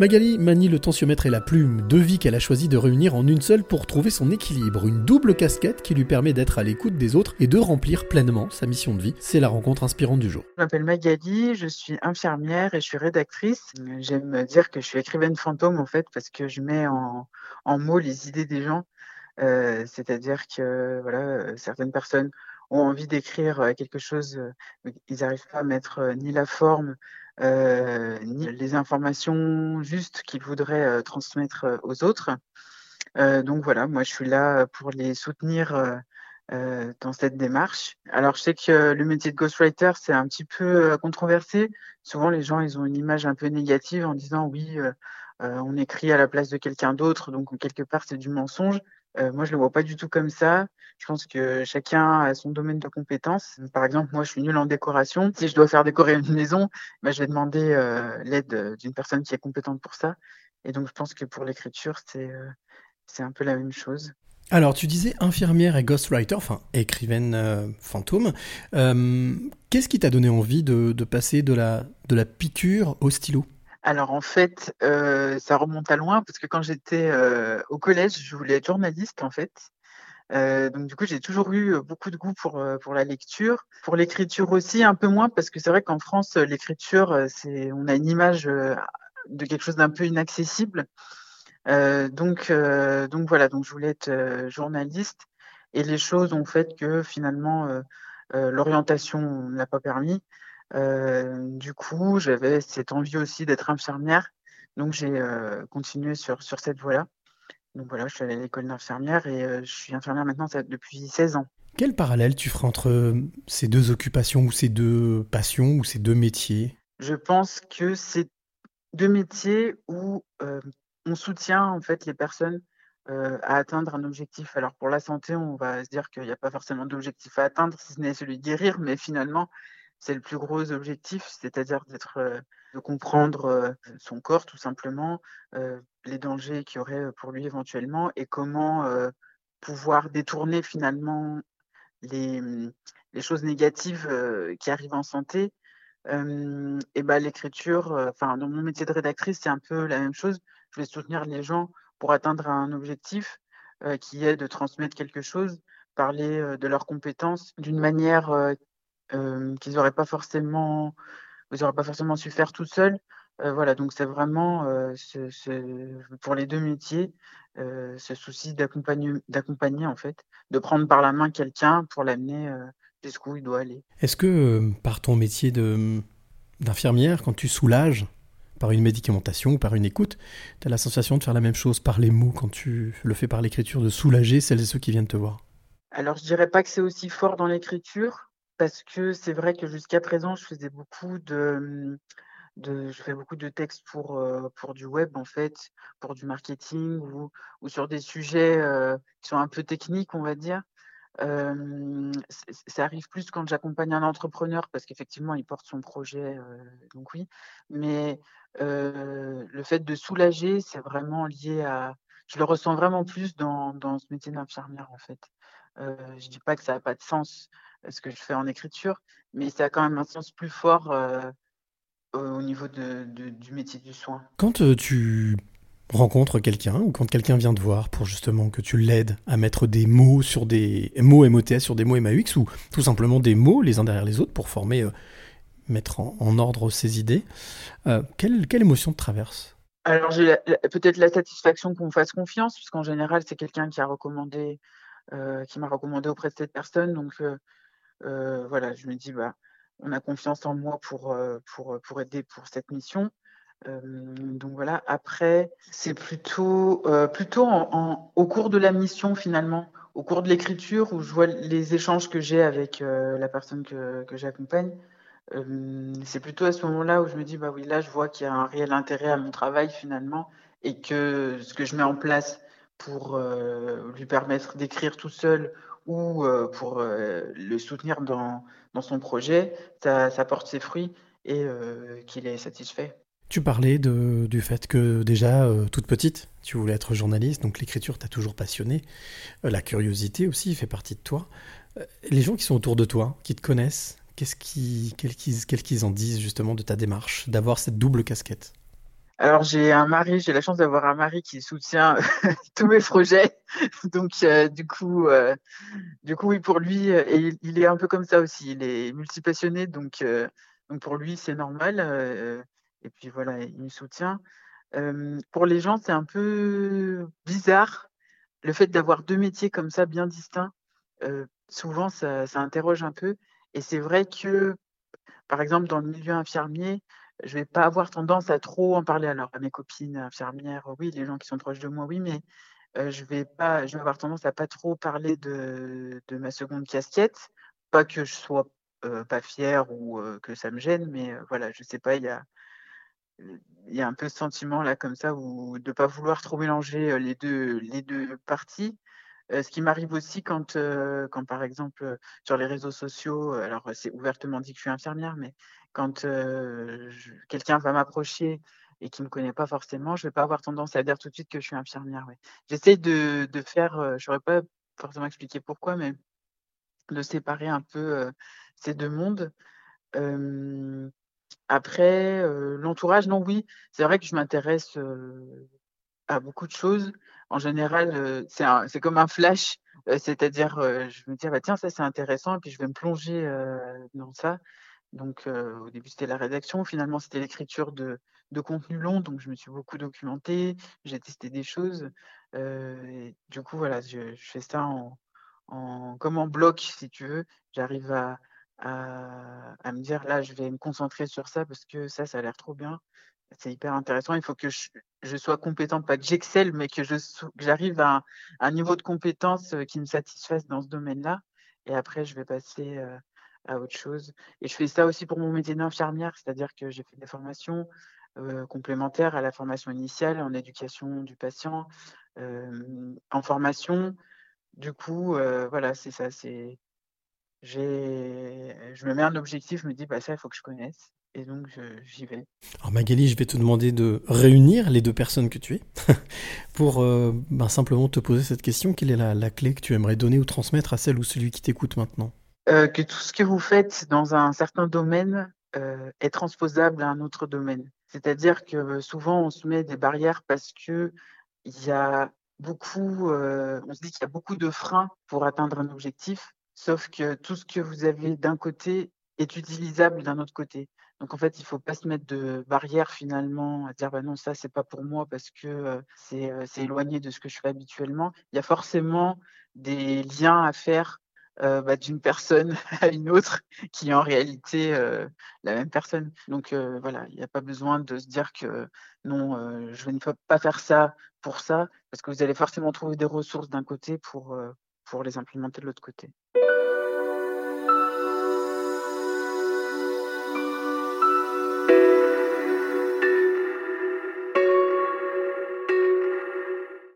Magali manie le tensiomètre et la plume, deux vies qu'elle a choisi de réunir en une seule pour trouver son équilibre, une double casquette qui lui permet d'être à l'écoute des autres et de remplir pleinement sa mission de vie. C'est la rencontre inspirante du jour. Je m'appelle Magali, je suis infirmière et je suis rédactrice. J'aime dire que je suis écrivaine fantôme en fait parce que je mets en, mots les idées des gens. Euh, c'est-à-dire que voilà, certaines personnes ont envie d'écrire euh, quelque chose, euh, ils n'arrivent pas à mettre ni la forme, ni les informations justes qu'ils voudraient transmettre aux autres. donc voilà, moi je suis là pour les soutenir dans cette démarche. Alors je sais que le métier de ghostwriter c'est un petit peu controversé. Souvent les gens ils ont une image un peu négative en disant oui on écrit à la place de quelqu'un d'autre, donc quelque part c'est du mensonge. Euh, moi, je le vois pas du tout comme ça. Je pense que chacun a son domaine de compétences. Par exemple, moi, je suis nulle en décoration. Si je dois faire décorer une maison, bah, je vais demander euh, l'aide d'une personne qui est compétente pour ça. Et donc, je pense que pour l'écriture, c'est euh, un peu la même chose. Alors, tu disais infirmière et ghostwriter, enfin écrivaine fantôme. Qu'est-ce qui t'a donné envie de, passer de la piqûre au stylo? Alors en fait, euh, ça remonte à loin parce que quand j'étais euh, au collège, je voulais être journaliste en fait. Euh, donc du coup, j'ai toujours eu beaucoup de goût pour pour la lecture, pour l'écriture aussi un peu moins parce que c'est vrai qu'en France, l'écriture, c'est on a une image de quelque chose d'un peu inaccessible. donc donc voilà, donc je voulais être journaliste et les choses ont fait que finalement l'orientation ne l'a pas permis. Euh, du coup, j'avais cette envie aussi d'être infirmière. Donc, j'ai euh, continué sur, sur cette voie-là. Donc voilà, je suis allée à l'école d'infirmière et euh, je suis infirmière maintenant depuis 16 ans. Quel parallèle tu feras entre ces deux occupations ou ces deux passions ou ces deux métiers? Je pense que c'est deux métiers où on soutient en fait les personnes à atteindre un objectif. Alors pour la santé, on va se dire qu'il n'y a pas forcément d'objectif à atteindre, si ce n'est celui de guérir, mais finalement, c'est le plus gros objectif, c'est-à-dire d'être, euh, de comprendre euh, son corps tout simplement, euh, les dangers qu'il y aurait pour lui éventuellement et comment pouvoir détourner finalement les, mmh, les choses négatives qui arrivent en santé. et ben l'écriture, enfin dans mon métier de rédactrice, c'est un peu la même chose. Je vais soutenir les gens pour atteindre un objectif qui est de transmettre quelque chose, parler de leurs compétences d'une manière euh, qu'ils n'auraient pas forcément, vous pas forcément su faire tout seul. Euh, voilà, donc c'est vraiment euh, pour les deux métiers ce souci d'accompagner en fait, de prendre par la main quelqu'un pour l'amener jusqu'où il doit aller. Est-ce que par ton métier d'infirmière, quand tu soulages par une médicamentation ou par une écoute, tu as la sensation de faire la même chose par les mots quand tu le fais par l'écriture, de soulager celles et ceux qui viennent te voir? Alors je dirais pas que c'est aussi fort dans l'écriture, parce que c'est vrai que jusqu'à présent, je faisais beaucoup de, de, je fais beaucoup de textes pour, pour du web, en fait, pour du marketing ou, sur des sujets qui sont un peu techniques, on va dire. Ça arrive plus quand j'accompagne un entrepreneur parce qu'effectivement, il porte son projet, donc oui. Mais le fait de soulager, c'est vraiment lié à. Je le ressens vraiment plus dans, dans ce métier d'infirmière, en fait. je dis pas que ça n'a pas de sens ce que je fais en écriture, mais ça a quand même un sens plus fort euh, au niveau de, du métier du soin. Quand euh, tu rencontres quelqu'un ou quand quelqu'un vient te voir pour justement que tu l'aides à mettre des mots sur des mots MOTS sur des mots MAUX ou tout simplement des mots les uns derrière les autres pour former, euh, mettre en, ordre ses idées, quelle, quelle émotion te traverse? Alors j'ai peut-être la satisfaction qu'on me fasse confiance, puisqu'en général c'est quelqu'un qui a recommandé, qui m'a recommandé auprès de cette personne, donc euh, voilà, je me dis, bah, on a confiance en moi pour, euh, pour, pour aider pour cette mission. Euh, donc voilà, après, c'est plutôt, plutôt en, au cours de la mission finalement, au cours de l'écriture, où je vois les échanges que j'ai avec la personne que, que j'accompagne. c'est plutôt à ce moment-là où je me dis, bah oui, là, je vois qu'il y a un réel intérêt à mon travail finalement, et que ce que je mets en place pour lui permettre d'écrire tout seul ou euh, pour euh, le soutenir dans, dans son projet, ça, porte ses fruits et euh, qu'il est satisfait. Tu parlais du fait que déjà, toute petite, tu voulais être journaliste, donc l'écriture t'a toujours passionné. la curiosité aussi fait partie de toi. les gens qui sont autour de toi, qui te connaissent, qu'est-ce qu'ils, qu'ils, en disent justement de ta démarche, d'avoir cette double casquette? Alors j'ai un mari, j'ai la chance d'avoir un mari qui soutient tous mes projets. Donc euh, du coup, euh, du coup oui pour lui, euh, il, est un peu comme ça aussi. Il est multipassionné, donc donc pour lui c'est normal. et puis voilà, il me soutient. pour les gens, c'est un peu bizarre le fait d'avoir deux métiers comme ça bien distincts. souvent ça, ça interroge un peu. Et c'est vrai que par exemple dans le milieu infirmier, je vais pas avoir tendance à trop en parler. Alors, à mes copines infirmières, oui, les gens qui sont proches de moi, oui, mais je vais pas, je vais avoir tendance à pas trop parler de, de ma seconde casquette. Pas que je sois pas fière ou que ça me gêne, mais voilà, je sais pas, il y a, il y a un peu ce sentiment là comme ça ou de pas vouloir trop mélanger les deux, les deux parties. ce qui m'arrive aussi quand, quand, par exemple, sur les réseaux sociaux, alors c'est ouvertement dit que je suis infirmière, mais quand quelqu'un va m'approcher et qui ne me connaît pas forcément, je ne vais pas avoir tendance à dire tout de suite que je suis infirmière. Ouais. J'essaie de, de, faire, je n'aurais pas forcément expliqué pourquoi, mais de séparer un peu ces deux mondes. après, l'entourage, non, oui, c'est vrai que je m'intéresse à beaucoup de choses. En général, c'est comme un flash, c'est-à-dire, je me dis, ah bah, tiens, ça c'est intéressant, et puis je vais me plonger dans ça. Donc, au début, c'était la rédaction. Finalement, c'était l'écriture de, de contenu long. Donc, je me suis beaucoup documentée. J'ai testé des choses. du coup, voilà, je, fais ça en, en, comme en bloc, si tu veux. J'arrive à, à, me dire, là, je vais me concentrer sur ça parce que ça, ça a l'air trop bien. C'est hyper intéressant. Il faut que je, sois compétente, pas que j'excelle, mais que j'arrive à un, un, niveau de compétence qui me satisfasse dans ce domaine-là. Et après, je vais passer à autre chose. Et je fais ça aussi pour mon métier d'infirmière, c'est-à-dire que j'ai fait des formations complémentaires à la formation initiale en éducation du patient, en formation. Du coup, voilà, c'est ça. C'est, je me mets un objectif, je me dis, bah ça, il faut que je connaisse. Et donc, j'y vais. Alors Magali, je vais te demander de réunir les deux personnes que tu es pour ben, simplement te poser cette question. Quelle est la clé que tu aimerais donner ou transmettre à celle ou celui qui t'écoute maintenant? Euh, que tout ce que vous faites dans un certain domaine euh, est transposable à un autre domaine. C'est-à-dire que souvent on se met des barrières parce que il y a beaucoup, euh, on se dit qu'il y a beaucoup de freins pour atteindre un objectif, sauf que tout ce que vous avez d'un côté est utilisable d'un autre côté. Donc en fait, il ne faut pas se mettre de barrières finalement à dire bah non ça c'est pas pour moi parce que c'est éloigné de ce que je fais habituellement. Il y a forcément des liens à faire euh, bah, d'une personne à une autre qui est en réalité euh, la même personne. Donc euh, voilà, il n'y a pas besoin de se dire que non, je ne peux pas faire ça pour ça, parce que vous allez forcément trouver des ressources d'un côté pour, pour les implémenter de l'autre côté.